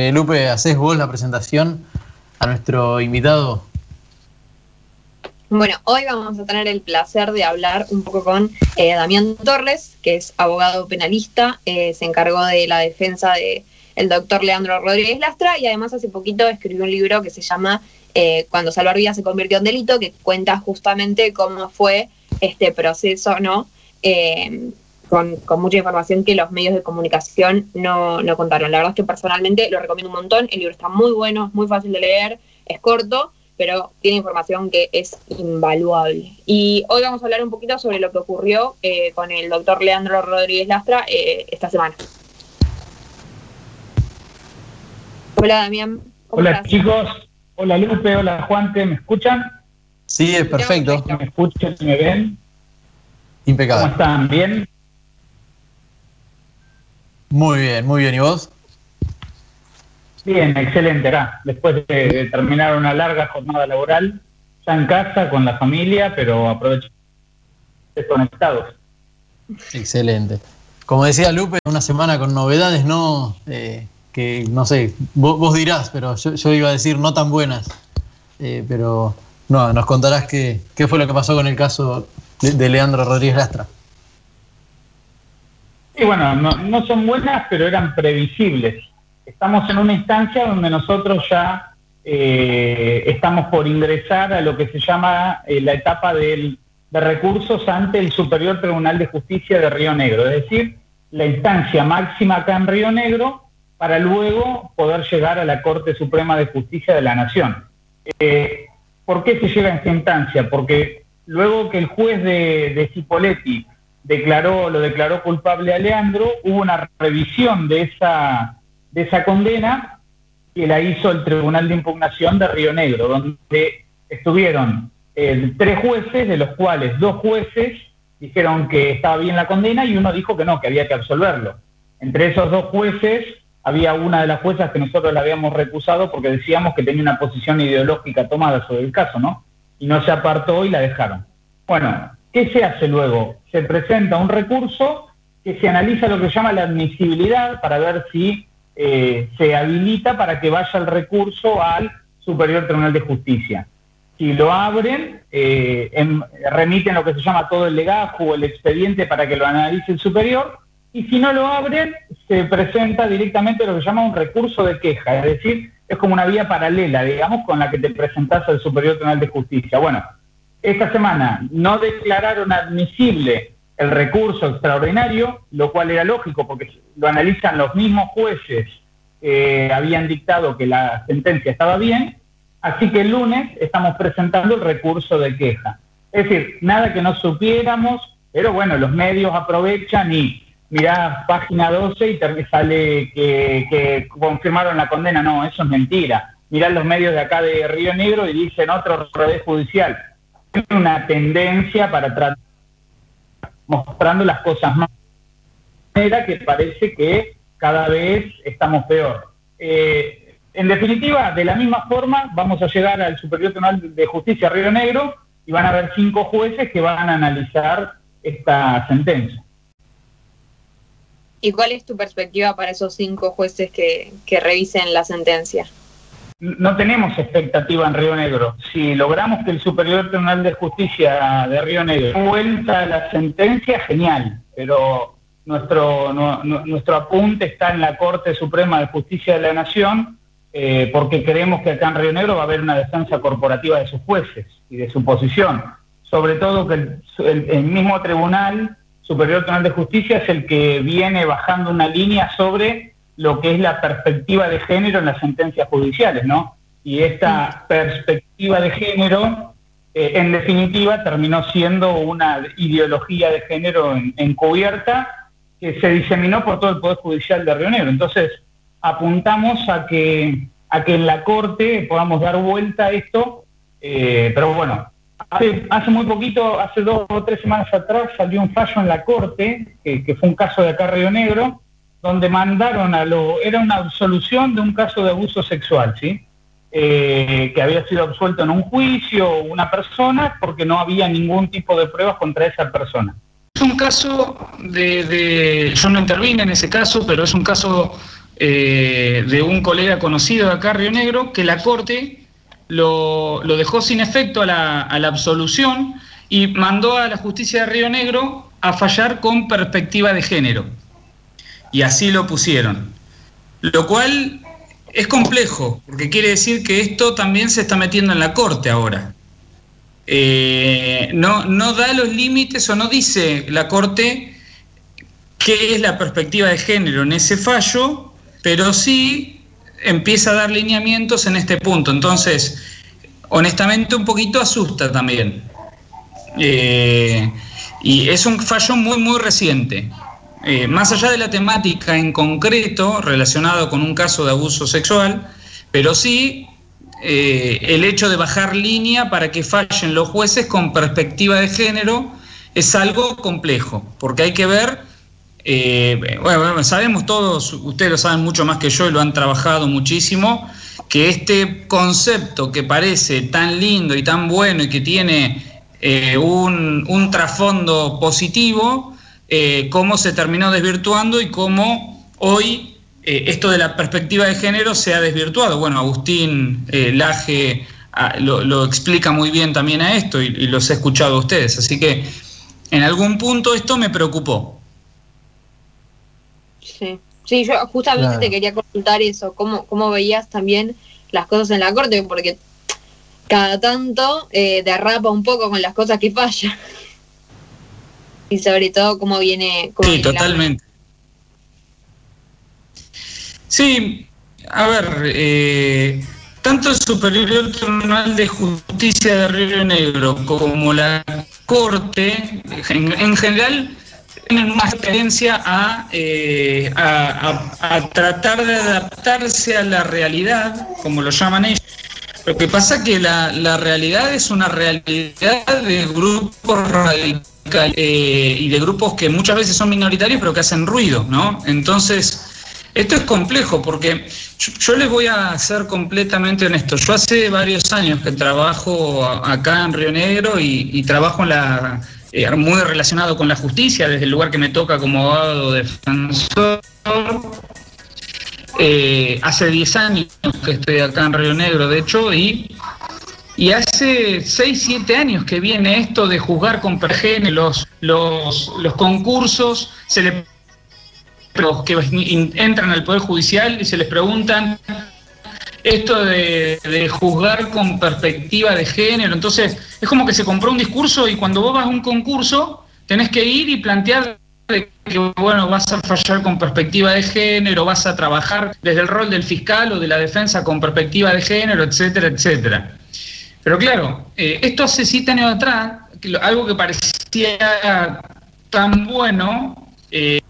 Eh, Lupe, ¿haces vos la presentación a nuestro invitado? Bueno, hoy vamos a tener el placer de hablar un poco con eh, Damián Torres, que es abogado penalista, eh, se encargó de la defensa del el doctor Leandro Rodríguez Lastra y además hace poquito escribió un libro que se llama Cuando salvar vidas se convirtió en delito, que cuenta justamente cómo fue este proceso, ¿no? Con, mucha información que los medios de comunicación no, no, contaron. La verdad es que personalmente lo recomiendo un montón. El libro está muy bueno, es muy fácil de leer, es corto, pero tiene información que es invaluable. Y hoy vamos a hablar un poquito sobre lo que ocurrió eh, con el doctor Leandro Rodríguez Lastra eh, esta semana. Hola Damián. Hola chicos, hola Lupe, hola Juante, ¿me escuchan? Sí, es perfecto. ¿Me escuchan me ven? Impecable. ¿Cómo están? ¿Bien? Muy bien, muy bien. ¿Y vos? Bien, excelente, acá. Después de, terminar una larga jornada laboral, ya en casa, con la familia, pero aprovecho desconectados. Excelente. Como decía Lupe, una semana con novedades, ¿no? Eh, que no sé, vos, dirás, pero yo, iba a decir no tan buenas. Eh, pero no, nos contarás qué, qué fue lo que pasó con el caso de, de Leandro Rodríguez Lastra. Y bueno, no, son buenas, pero eran previsibles. Estamos en una instancia donde nosotros ya eh, estamos por ingresar a lo que se llama eh, la etapa de recursos ante el Superior Tribunal de Justicia de Río Negro, es decir, la instancia máxima acá en Río Negro para luego poder llegar a la Corte Suprema de Justicia de la Nación. Eh, ¿Por qué se llega a esta instancia? Porque luego que el juez de, de Cipoletti declaró, lo declaró culpable a Leandro, hubo una revisión de esa, de esa condena que la hizo el Tribunal de Impugnación de Río Negro, donde estuvieron eh, tres jueces, de los cuales dos jueces dijeron que estaba bien la condena y uno dijo que no, que había que absolverlo. Entre esos dos jueces había una de las juezas que nosotros la habíamos recusado porque decíamos que tenía una posición ideológica tomada sobre el caso, ¿no? Y no se apartó y la dejaron. Bueno, ¿Qué se hace luego? Se presenta un recurso que se analiza lo que se llama la admisibilidad para ver si eh, se habilita para que vaya el recurso al Superior Tribunal de Justicia. Si lo abren, eh, remiten lo que se llama todo el legajo o el expediente para que lo analice el superior, y si no lo abren, se presenta directamente lo que se llama un recurso de queja, es decir, es como una vía paralela, digamos, con la que te presentás al Superior Tribunal de Justicia. Bueno, esta semana no declararon admisible el recurso extraordinario, lo cual era lógico porque lo analizan los mismos jueces que habían dictado que la sentencia estaba bien, así que el lunes estamos presentando el recurso de queja. Es decir, nada que no supiéramos, pero bueno, los medios aprovechan y mirá página 12 y sale que, que confirmaron la condena. No, eso es mentira. Mirá los medios de acá de Río Negro y dicen otro revés judicial una tendencia para tratar mostrando las cosas más manera que parece que cada vez estamos peor. Eh, en definitiva, de la misma forma, vamos a llegar al Superior Tribunal de Justicia Río Negro y van a haber cinco jueces que van a analizar esta sentencia. ¿Y cuál es tu perspectiva para esos cinco jueces que, que revisen la sentencia? No tenemos expectativa en Río Negro. Si logramos que el Superior Tribunal de Justicia de Río Negro vuelta la sentencia, genial, pero nuestro, nuestro apunte está en la Corte Suprema de Justicia de la Nación, eh, porque creemos que acá en Río Negro va a haber una defensa corporativa de sus jueces y de su posición. Sobre todo que el, el mismo Tribunal Superior Tribunal de Justicia es el que viene bajando una línea sobre lo que es la perspectiva de género en las sentencias judiciales, ¿no? Y esta perspectiva de género, eh, en definitiva, terminó siendo una ideología de género encubierta que se diseminó por todo el Poder Judicial de Río Negro. Entonces, apuntamos a que, a que en la Corte podamos dar vuelta a esto, eh, pero bueno, hace, hace muy poquito, hace dos o tres semanas atrás, salió un fallo en la Corte, que, que fue un caso de acá Río Negro, donde mandaron a lo, era una absolución de un caso de abuso sexual, ¿sí? Eh, que había sido absuelto en un juicio una persona porque no había ningún tipo de pruebas contra esa persona. Es un caso de, yo no intervine en ese caso, pero es un caso eh, de un colega conocido de acá, Río Negro, que la Corte lo, dejó sin efecto a la, a la absolución y mandó a la justicia de Río Negro a fallar con perspectiva de género. Y así lo pusieron. Lo cual es complejo, porque quiere decir que esto también se está metiendo en la Corte ahora. Eh, no, no da los límites o no dice la Corte qué es la perspectiva de género en ese fallo, pero sí empieza a dar lineamientos en este punto. Entonces, honestamente un poquito asusta también. Eh, y es un fallo muy, muy reciente. Eh, más allá de la temática en concreto relacionado con un caso de abuso sexual, pero sí eh, el hecho de bajar línea para que fallen los jueces con perspectiva de género es algo complejo, porque hay que ver, eh, bueno, sabemos todos, ustedes lo saben mucho más que yo y lo han trabajado muchísimo, que este concepto que parece tan lindo y tan bueno y que tiene un, un trasfondo positivo, eh, cómo se terminó desvirtuando y cómo hoy eh, esto de la perspectiva de género se ha desvirtuado. Bueno, Agustín eh, Laje ah, lo, explica muy bien también a esto y, los he escuchado a ustedes. Así que en algún punto esto me preocupó. Sí, sí yo justamente te quería consultar eso, cómo, cómo veías también las cosas en la corte, porque cada tanto derrapa un poco con las cosas que fallan y sobre todo cómo viene... sí, totalmente. Sí, a ver, eh, tanto el Superior Tribunal de Justicia de Río Negro como la Corte, en, general, tienen una experiencia eh, a, a, tratar de adaptarse a la realidad, como lo llaman ellos. Lo que pasa es que la, la realidad es una realidad de grupos radicales eh, y de grupos que muchas veces son minoritarios pero que hacen ruido, ¿no? Entonces, esto es complejo porque yo, les voy a ser completamente honesto. Yo hace varios años que trabajo acá en Río Negro y, trabajo en la, eh, muy relacionado con la justicia, desde el lugar que me toca como abogado defensor. Eh, hace 10 años que estoy acá en Río Negro, de hecho, y y hace 6, 7 años que viene esto de juzgar con pergene los, los, los concursos, se le, los que entran al Poder Judicial y se les preguntan esto de, de, juzgar con perspectiva de género. Entonces, es como que se compró un discurso y cuando vos vas a un concurso, tenés que ir y plantear que, bueno, vas a fallar con perspectiva de género, vas a trabajar desde el rol del fiscal o de la defensa con perspectiva de género, etcétera, etcétera. Pero claro, eh, esto hace siete años atrás, algo que parecía tan bueno, eh,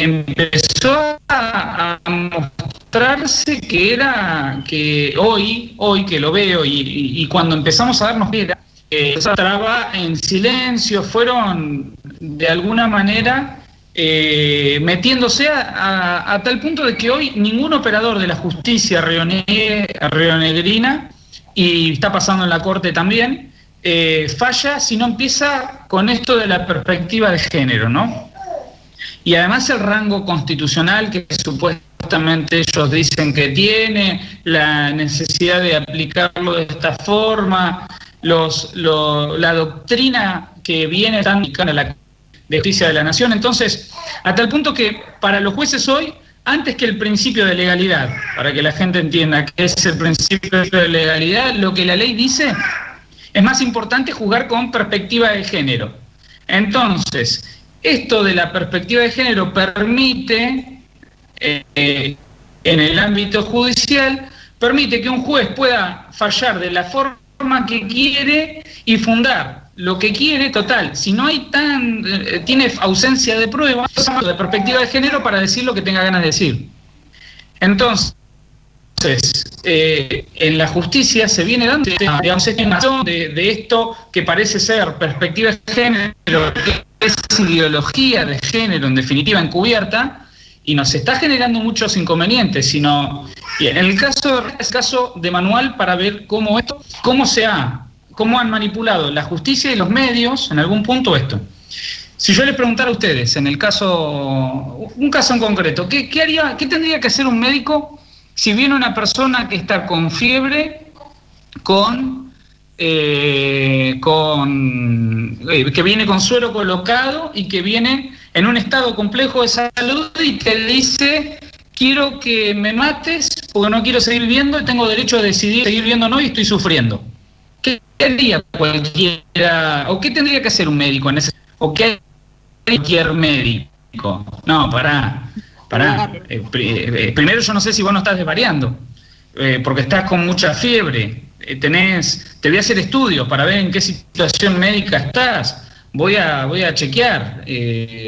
empezó a, mostrarse que era, que hoy, hoy que lo veo y, cuando empezamos a darnos cuenta, eh, traba en silencio, fueron de alguna manera eh, metiéndose a, tal punto de que hoy ningún operador de la justicia rionegrina y está pasando en la Corte también, eh, falla si no empieza con esto de la perspectiva de género, ¿no? Y además el rango constitucional que supuestamente ellos dicen que tiene, la necesidad de aplicarlo de esta forma, los, la doctrina que viene tan a la justicia de la nación. Entonces, hasta el punto que para los jueces hoy antes que el principio de legalidad, para que la gente entienda qué es el principio de legalidad, lo que la ley dice es más importante jugar con perspectiva de género. Entonces, esto de la perspectiva de género permite, eh, en el ámbito judicial, permite que un juez pueda fallar de la forma que quiere y fundar lo que quiere, total, si no hay tan, eh, tiene ausencia de pruebas, de perspectiva de género para decir lo que tenga ganas de decir. Entonces, eh, en la justicia se viene dando digamos, de, de esto que parece ser perspectiva de género, que es ideología de género, en definitiva encubierta, y nos está generando muchos inconvenientes, sino y en el caso, el caso de manual para ver cómo esto, cómo se ha cómo han manipulado la justicia y los medios en algún punto esto. si yo les preguntara a ustedes, en el caso, un caso en concreto, ¿qué, haría, qué tendría que hacer un médico si viene una persona que está con fiebre, con, eh, con eh, que viene con suero colocado y que viene en un estado complejo de salud y te dice quiero que me mates porque no quiero seguir viviendo y tengo derecho a decidir seguir viviendo o no y estoy sufriendo. ¿Qué haría cualquiera, o qué tendría que hacer un médico en ese, o qué cualquier médico? No, pará, pará. Eh, eh, primero yo no sé si vos no estás desvariando, eh, porque estás con mucha fiebre, tenés, te voy a hacer estudios para ver en qué situación médica estás, voy a, voy a chequear,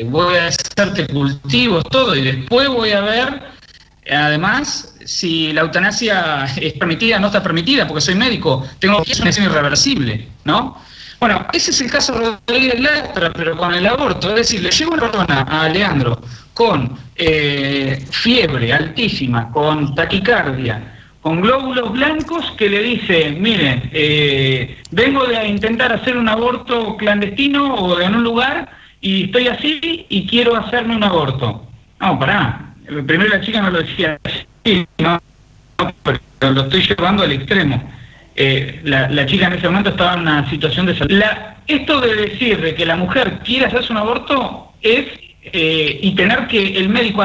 voy a hacerte cultivos, todo, y después voy a ver Además, si la eutanasia es permitida no está permitida, porque soy médico, tengo que es irreversible, ¿no? Bueno, ese es el caso de Rodríguez Lastra, pero con el aborto. Es decir, le llevo una persona a Leandro con eh, fiebre altísima, con taquicardia, con glóbulos blancos que le dice, miren, eh, vengo de intentar hacer un aborto clandestino o en un lugar y estoy así y quiero hacerme un aborto. No, pará, primero la chica no lo decía así, no, pero lo estoy llevando al extremo. Eh, la, chica en ese momento estaba en una situación de salud. esto de decir de que la mujer quiere hacerse un aborto es, eh, y tener que el médico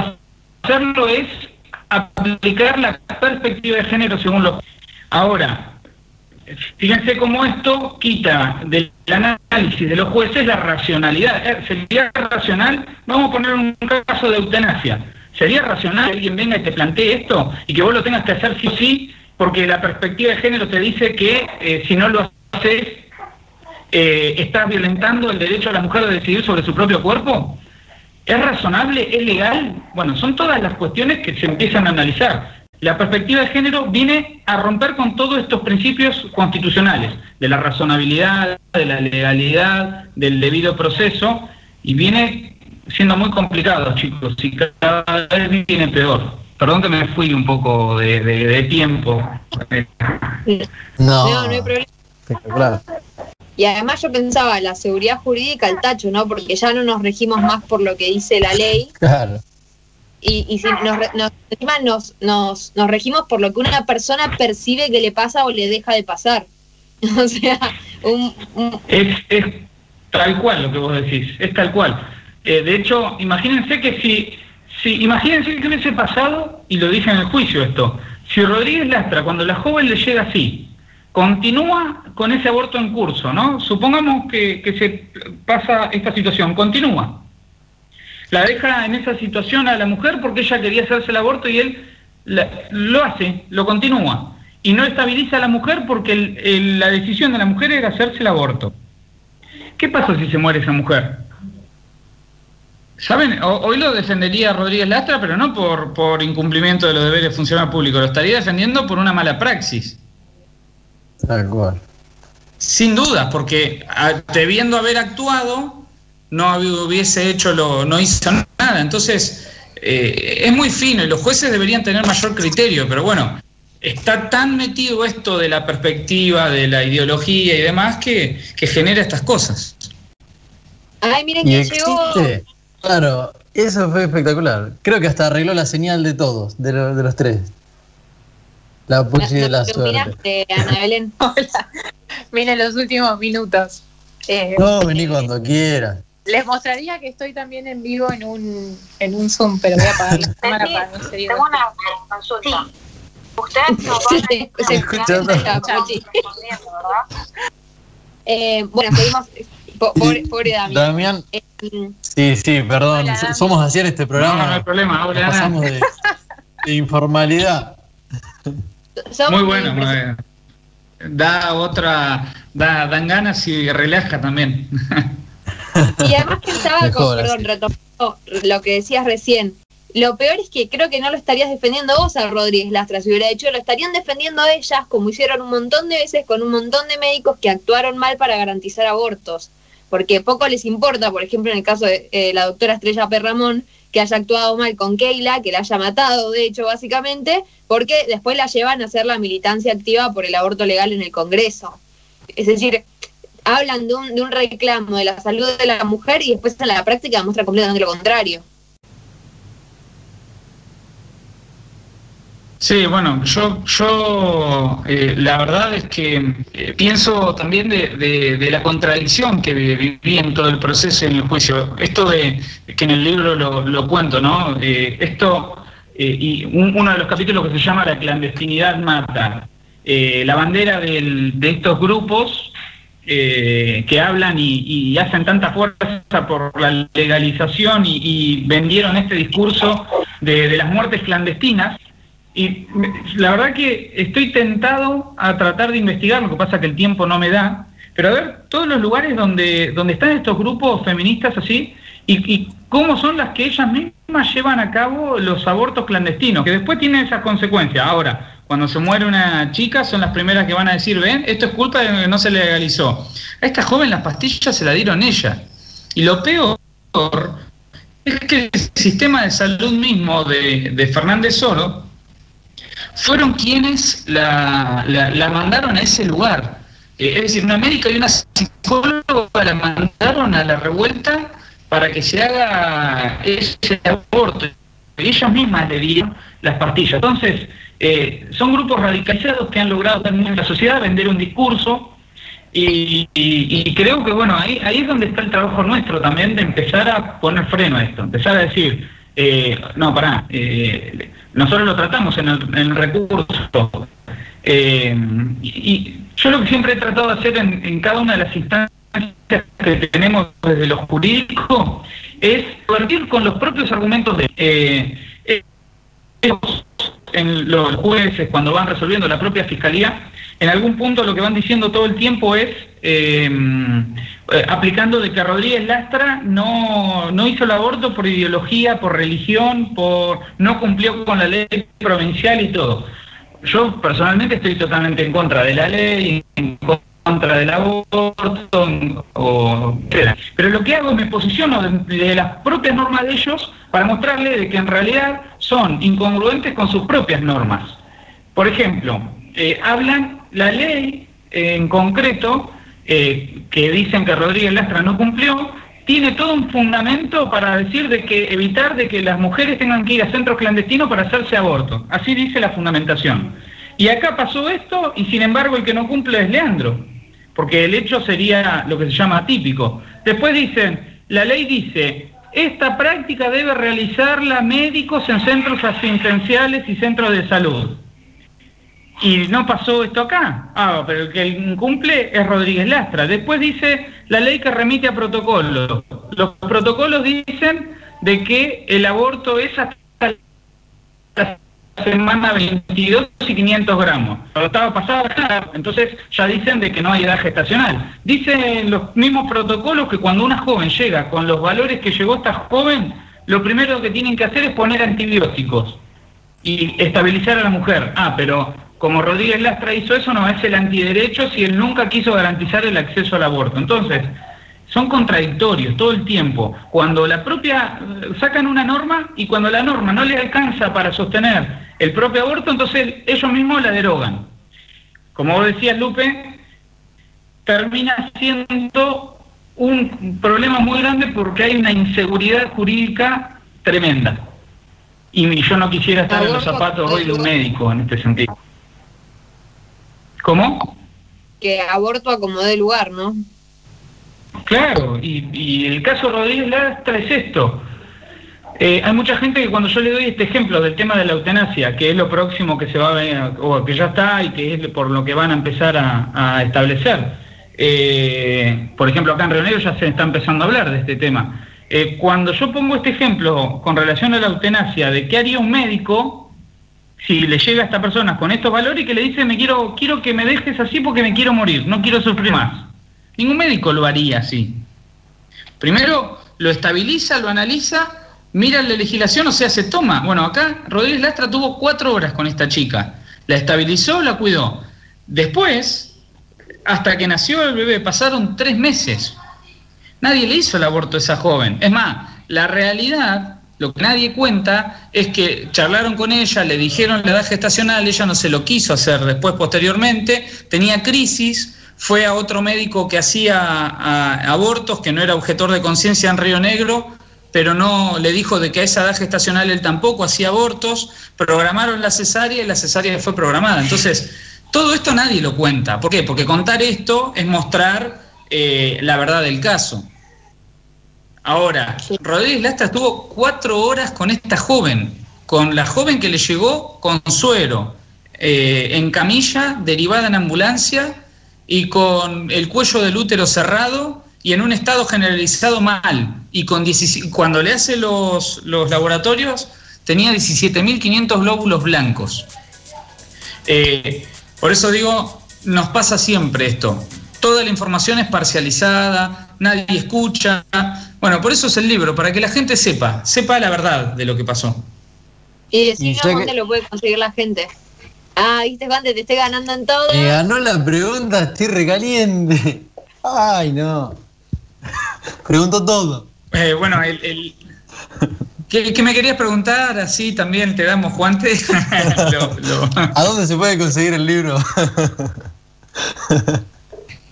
hacerlo es aplicar la perspectiva de género según los... Ahora, fíjense cómo esto quita del análisis de los jueces la racionalidad. Eh, sería racional, vamos a poner un caso de eutanasia ¿Sería racional que alguien venga y te plantee esto y que vos lo tengas que hacer sí o sí porque la perspectiva de género te dice que eh, si no lo haces eh, estás violentando el derecho a la mujer de decidir sobre su propio cuerpo? ¿Es razonable? ¿Es legal? Bueno, son todas las cuestiones que se empiezan a analizar. La perspectiva de género viene a romper con todos estos principios constitucionales, de la razonabilidad, de la legalidad, del debido proceso, y viene siendo muy complicado, chicos, y cada vez viene peor. Perdón que me fui un poco de, tiempo. No, no, hay problema. Y además yo pensaba, la seguridad jurídica al tacho, ¿no? Porque ya no nos regimos más por lo que dice la ley. Claro. Y, y si nos, nos, nos, nos, regimos por lo que una persona percibe que le pasa o le deja de pasar. o sea, un, Es, es tal cual lo que vos decís, es tal cual. Eh, de hecho, imagínense que si, si, imagínense que hubiese pasado, y lo dije en el juicio esto, si Rodríguez Lastra, cuando la joven le llega así, continúa con ese aborto en curso, ¿no? Supongamos que, se pasa esta situación, continúa. La deja en esa situación a la mujer porque ella quería hacerse el aborto y él lo hace, lo continúa. Y no estabiliza a la mujer porque la decisión de la mujer era hacerse el aborto. ¿Qué pasa si se muere esa mujer? ¿Saben? Hoy lo defendería Rodríguez Lastra, pero no por, por incumplimiento de los deberes funcionarios públicos, lo estaría defendiendo por una mala praxis. Tal cual. Sin duda, porque debiendo haber actuado, no hubiese hecho lo, no hizo nada. Entonces, eh, es muy fino y los jueces deberían tener mayor criterio, pero bueno, está tan metido esto de la perspectiva, de la ideología y demás que, genera estas cosas. Ay, miren que llegó. Claro, eso fue espectacular. Creo que hasta arregló la señal de todos, de, de los tres. La Puchi de la suerte. Ana Belén. Hola. Miren los últimos minutos. Eh, no, vení cuando quieras. Les mostraría que estoy también en vivo en un, en un Zoom, pero voy a apagar la cámara para no seguir. Tengo una consulta. Ustedes no van a se, escucha, eh, bueno, seguimos Pobre, pobre Damián. Damián. Eh, sí, sí, perdón. Somos así en este programa. No, no hay problema. Hola, pasamos de, informalidad. muy bueno, muy bueno. Da otra, da, dan ganas y relaja también. Y además pensaba, con, perdón, retomando lo que decías recién, lo peor es que creo que no lo estarías defendiendo vos a Rodríguez Lastra, si hubiera dicho, lo estarían defendiendo ellas, como hicieron un montón de veces con un montón de médicos que actuaron mal para garantizar abortos porque poco les importa, por ejemplo, en el caso de eh, la doctora Estrella Perramón, que haya actuado mal con Keila, que la haya matado, de hecho, básicamente, porque después la llevan a hacer la militancia activa por el aborto legal en el Congreso. Es decir, hablan de un, de un reclamo de la salud de la mujer y después en la práctica demuestra completamente lo contrario. Sí, bueno, yo, yo eh, la verdad es que eh, pienso también de, de, de, la contradicción que viví en todo el proceso en el juicio. Esto de que en el libro lo, lo cuento, ¿no? Eh, esto, y un, uno de los capítulos que se llama La clandestinidad mata. la bandera del, de estos grupos que hablan y, y, hacen tanta fuerza por la legalización y, y vendieron este discurso de las muertes clandestinas y la verdad que estoy tentado a tratar de investigar, lo que pasa que el tiempo no me da, pero a ver todos los lugares donde, donde están estos grupos feministas así y, cómo son las que ellas mismas llevan a cabo los abortos clandestinos, que después tienen esas consecuencias. Ahora, cuando se muere una chica son las primeras que van a decir, ven, esto es culpa de que no se legalizó. A esta joven las pastillas se la dieron ella. Y lo peor es que el sistema de salud mismo de, de Fernández Oro fueron quienes la, la, mandaron a ese lugar. Eh, es decir, una médica y una psicóloga la mandaron a la revuelta para que se haga ese aborto. Y ellas mismas le dieron las pastillas. Entonces, eh, son grupos radicalizados que han logrado también en la sociedad vender un discurso y, y, y, creo que, bueno, ahí, ahí es donde está el trabajo nuestro también de empezar a poner freno a esto, empezar a decir, eh, no, pará, eh, nosotros lo tratamos en el, recurso. Eh, y, yo lo que siempre he tratado de hacer en, cada una de las instancias que tenemos desde lo jurídico es partir con los propios argumentos de eh, en los jueces cuando van resolviendo la propia fiscalía en algún punto lo que van diciendo todo el tiempo es eh, eh, aplicando de que Rodríguez Lastra no, no hizo el aborto por ideología, por religión, por no cumplió con la ley provincial y todo. Yo personalmente estoy totalmente en contra de la ley, en contra del aborto, o, pero lo que hago me posiciono de, de las propias normas de ellos para mostrarle de que en realidad son incongruentes con sus propias normas. Por ejemplo, eh, hablan la ley en concreto eh, que dicen que Rodríguez Lastra no cumplió, tiene todo un fundamento para decir de que evitar de que las mujeres tengan que ir a centros clandestinos para hacerse aborto. Así dice la fundamentación. Y acá pasó esto y sin embargo el que no cumple es Leandro, porque el hecho sería lo que se llama atípico. Después dicen, la ley dice, esta práctica debe realizarla médicos en centros asistenciales y centros de salud. Y no pasó esto acá. Ah, pero el que incumple es Rodríguez Lastra. Después dice la ley que remite a protocolos. Los protocolos dicen de que el aborto es hasta la semana 22 y 500 gramos. Pero estaba pasado entonces ya dicen de que no hay edad gestacional. Dicen los mismos protocolos que cuando una joven llega con los valores que llegó esta joven, lo primero que tienen que hacer es poner antibióticos y estabilizar a la mujer. Ah, pero como Rodríguez Lastra hizo eso, no es el antiderecho si él nunca quiso garantizar el acceso al aborto. Entonces, son contradictorios todo el tiempo. Cuando la propia sacan una norma y cuando la norma no le alcanza para sostener el propio aborto, entonces ellos mismos la derogan. Como vos decías, Lupe, termina siendo un problema muy grande porque hay una inseguridad jurídica tremenda. Y yo no quisiera estar en los zapatos hoy de un médico en este sentido. ¿Cómo? Que aborto acomode lugar, ¿no? Claro, y, y, el caso Rodríguez Lastra es esto. Eh, hay mucha gente que cuando yo le doy este ejemplo del tema de la eutanasia, que es lo próximo que se va a ver, o que ya está y que es por lo que van a empezar a, a establecer. Eh, por ejemplo, acá en Río Negro ya se está empezando a hablar de este tema. Eh, cuando yo pongo este ejemplo con relación a la eutanasia, de qué haría un médico si le llega a esta persona con estos valores y que le dice, me quiero, quiero que me dejes así porque me quiero morir, no quiero sufrir más. Ningún médico lo haría así. Primero lo estabiliza, lo analiza, mira la legislación, o sea, se toma. Bueno, acá Rodríguez Lastra tuvo cuatro horas con esta chica. La estabilizó, la cuidó. Después, hasta que nació el bebé, pasaron tres meses. Nadie le hizo el aborto a esa joven. Es más, la realidad, lo que nadie cuenta, es que charlaron con ella, le dijeron la edad gestacional, ella no se lo quiso hacer después, posteriormente, tenía crisis, fue a otro médico que hacía abortos, que no era objetor de conciencia en Río Negro, pero no le dijo de que a esa edad gestacional él tampoco hacía abortos, programaron la cesárea y la cesárea fue programada. Entonces, todo esto nadie lo cuenta. ¿Por qué? Porque contar esto es mostrar eh, la verdad del caso. Ahora, Rodríguez Lastra estuvo cuatro horas con esta joven, con la joven que le llegó con suero, eh, en camilla, derivada en ambulancia y con el cuello del útero cerrado y en un estado generalizado mal. Y con cuando le hace los, los laboratorios, tenía 17.500 glóbulos blancos. Eh, por eso digo, nos pasa siempre esto. Toda la información es parcializada, nadie escucha. Bueno, por eso es el libro, para que la gente sepa, sepa la verdad de lo que pasó. Y decir dónde lo puede conseguir la gente. Ah, viste, Juan, te estoy ganando en todo. Me ganó la pregunta, estoy recaliente. Ay, no. Pregunto todo. Eh, bueno, el, ¿Qué, me querías preguntar? Así también te damos guante. ¿A dónde se puede conseguir el libro?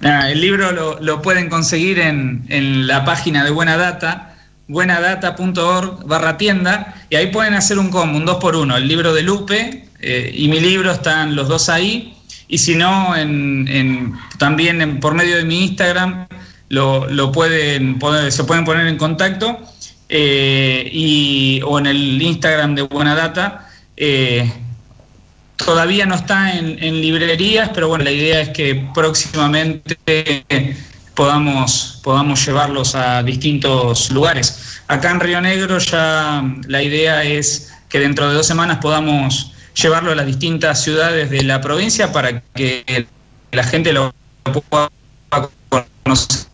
el libro lo, pueden conseguir en, la página de Buena Data, buenadata.org barra tienda, y ahí pueden hacer un combo, un 2 por 1 el libro de Lupe eh, y mi libro están los dos ahí, y si no, en, también por medio de mi Instagram lo, pueden se pueden poner en contacto eh, y, o en el Instagram de Buena Data. Eh, todavía no está en, librerías, pero bueno, la idea es que próximamente podamos, podamos llevarlos a distintos lugares. Acá en Río Negro ya la idea es que dentro de dos semanas podamos llevarlo a las distintas ciudades de la provincia para que la gente lo pueda conocer.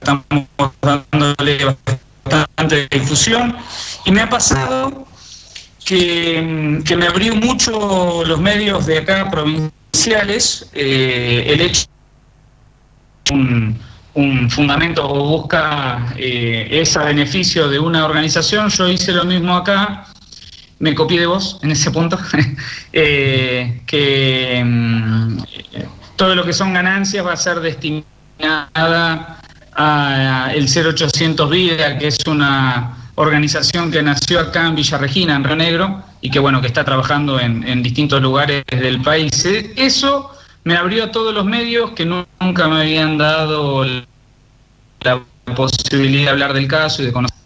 Estamos dándole bastante difusión. Y me ha pasado que, me abrió mucho los medios de acá provinciales eh, el hecho un, un fundamento o busca eh, ese beneficio de una organización. Yo hice lo mismo acá, me copié de vos en ese punto, eh, que mm, todo lo que son ganancias va a ser destinada a el 0800 Vida, que es una organización que nació acá en Villa Regina, en Río Negro, y que bueno, que está trabajando en, distintos lugares del país. Eso me abrió a todos los medios que nunca me habían dado la posibilidad de hablar del caso y de conocer.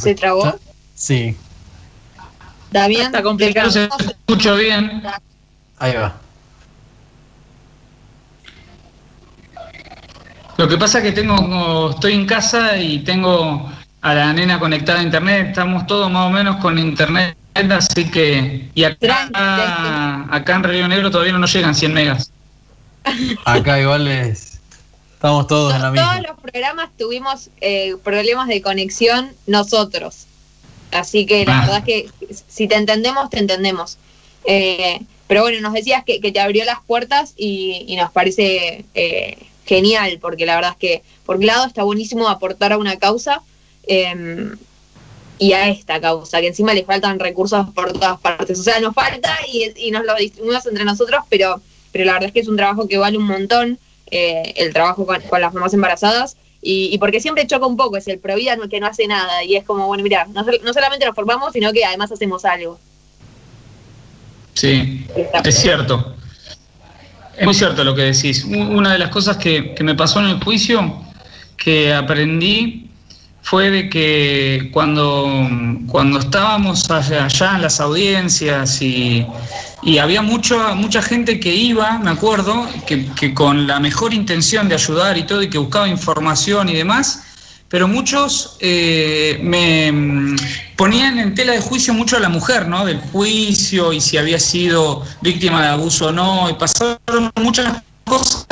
¿Se trabó? Sí. Damián, está complicado. Se escucho bien. Ahí va. Lo que pasa es que tengo, estoy en casa y tengo a la nena conectada a internet, estamos todos más o menos con internet, así que y acá, acá en Río Negro todavía no nos llegan 100 megas. Acá igual es, estamos todos en la misma. Todos los programas tuvimos eh, problemas de conexión nosotros. Así que la ah. verdad es que si te entendemos, te entendemos. Eh, pero bueno, nos decías que, te abrió las puertas y, nos parece eh, genial, porque la verdad es que por un lado está buenísimo aportar a una causa em, y a esta causa, que encima le faltan recursos por todas partes. O sea, nos falta y, nos lo distribuimos entre nosotros, pero, pero la verdad es que es un trabajo que vale un montón, eh, el trabajo con, con las mamás embarazadas y, porque siempre choca un poco, es el Provida que no hace nada. Y es como, bueno, mira, no, solamente nos formamos, sino que además hacemos algo. Sí, es cierto. Es muy cierto lo que decís. Una de las cosas que, que me pasó en el juicio, que aprendí fue de que cuando, cuando estábamos allá, en las audiencias y, había mucho, mucha gente que iba, me acuerdo, que, con la mejor intención de ayudar y todo y que buscaba información y demás, pero muchos eh, me ponían en tela de juicio mucho a la mujer, ¿no? Del juicio y si había sido víctima de abuso o no, y pasaron muchas cosas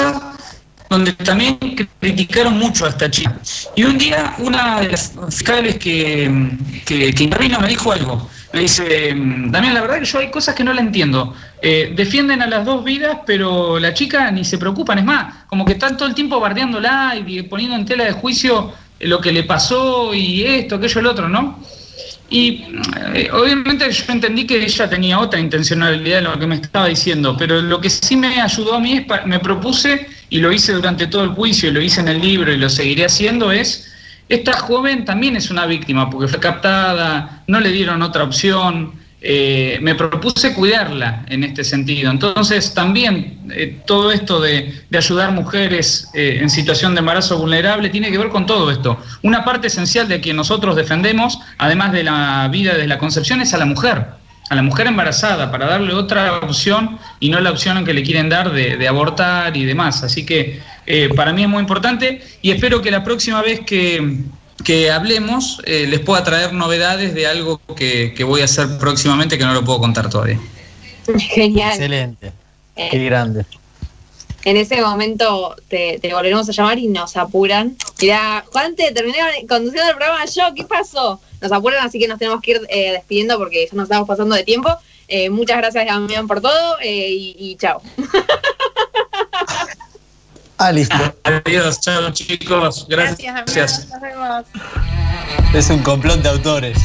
donde también criticaron mucho a esta chica. Y un día una de las fiscales que, que, intervino me dijo algo. Me dice, también la verdad que yo hay cosas que no la entiendo. Eh, defienden a las dos vidas, pero la chica ni se preocupan. Es más, como que están todo el tiempo bardeándola y poniendo en tela de juicio lo que le pasó y esto, aquello, el otro, ¿no? Y eh, obviamente yo entendí que ella tenía otra intencionalidad en lo que me estaba diciendo, pero lo que sí me ayudó a mí, es me propuse, y lo hice durante todo el juicio, y lo hice en el libro y lo seguiré haciendo, es, esta joven también es una víctima, porque fue captada, no le dieron otra opción, eh, me propuse cuidarla en este sentido. Entonces, también eh, todo esto de, ayudar mujeres eh, en situación de embarazo vulnerable tiene que ver con todo esto. Una parte esencial de que nosotros defendemos, además de la vida desde la concepción, es a la mujer, a la mujer embarazada, para darle otra opción y no la opción que le quieren dar de, de abortar y demás. Así que para mí es muy importante y espero que la próxima vez que que hablemos eh, les pueda traer novedades de algo que, voy a hacer próximamente que no lo puedo contar todavía. Genial. Excelente. Eh, Qué grande. En ese momento te, volveremos a llamar y nos apuran. Mira, Juan, te terminé conduciendo el programa yo, ¿qué pasó? Nos apuran, así que nos tenemos que ir eh, despidiendo porque ya nos estamos pasando de tiempo. muchas gracias, Damián, por todo y, y chao. Ah, listo. Adiós, chao chicos. Gracias. Gracias. Nos vemos. Es un complot de autores.